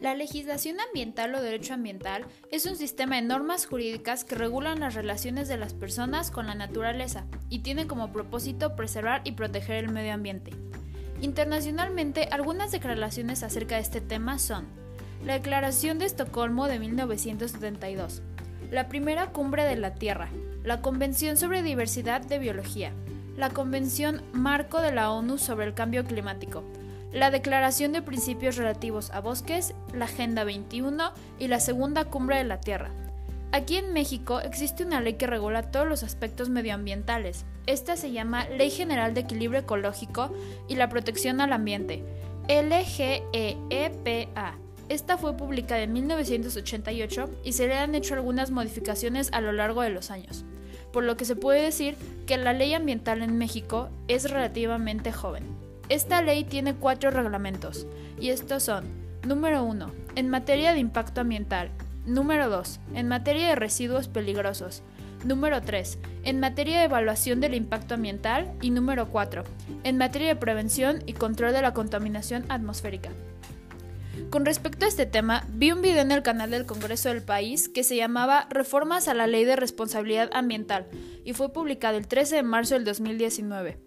La legislación ambiental o derecho ambiental es un sistema de normas jurídicas que regulan las relaciones de las personas con la naturaleza y tiene como propósito preservar y proteger el medio ambiente. Internacionalmente, algunas declaraciones acerca de este tema son la Declaración de Estocolmo de 1972, la Primera Cumbre de la Tierra, la Convención sobre Diversidad de Biología, la Convención Marco de la ONU sobre el Cambio Climático, la Declaración de Principios Relativos a Bosques, la Agenda 21 y la Segunda Cumbre de la Tierra. Aquí en México existe una ley que regula todos los aspectos medioambientales. Esta se llama Ley General de Equilibrio Ecológico y la Protección al Ambiente, LGEEPA. Esta fue publicada en 1988 y se le han hecho algunas modificaciones a lo largo de los años, por lo que se puede decir que la ley ambiental en México es relativamente joven. Esta ley tiene cuatro reglamentos, y estos son, número 1, en materia de impacto ambiental, número 2, en materia de residuos peligrosos, número 3, en materia de evaluación del impacto ambiental y número 4, en materia de prevención y control de la contaminación atmosférica. Con respecto a este tema, vi un video en el canal del Congreso del país que se llamaba Reformas a la Ley de Responsabilidad Ambiental y fue publicado el 13 de marzo del 2019.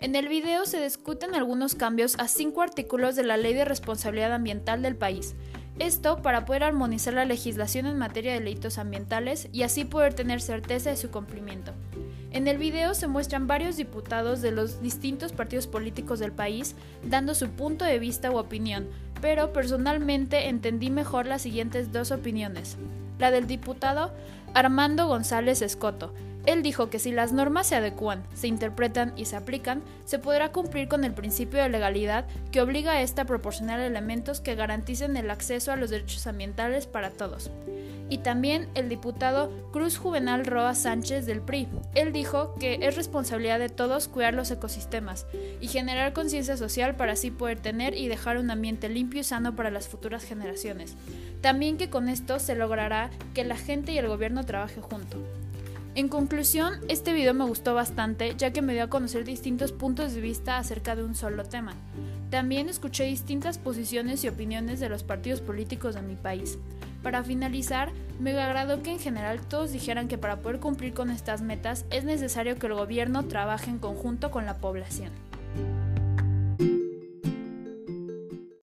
En el video se discuten algunos cambios a cinco artículos de la Ley de Responsabilidad Ambiental del país. Esto para poder armonizar la legislación en materia de delitos ambientales y así poder tener certeza de su cumplimiento. En el video se muestran varios diputados de los distintos partidos políticos del país dando su punto de vista u opinión, pero personalmente entendí mejor las siguientes dos opiniones. La del diputado Armando González Escoto, él dijo que si las normas se adecuan, se interpretan y se aplican, se podrá cumplir con el principio de legalidad que obliga a esta a proporcionar elementos que garanticen el acceso a los derechos ambientales para todos. Y también el diputado Cruz Juvenal Roa Sánchez del PRI. Él dijo que es responsabilidad de todos cuidar los ecosistemas y generar conciencia social para así poder tener y dejar un ambiente limpio y sano para las futuras generaciones. También que con esto se logrará que la gente y el gobierno trabajen juntos. En conclusión, este video me gustó bastante ya que me dio a conocer distintos puntos de vista acerca de un solo tema. También escuché distintas posiciones y opiniones de los partidos políticos de mi país. Para finalizar, me agradó que en general todos dijeran que para poder cumplir con estas metas es necesario que el gobierno trabaje en conjunto con la población.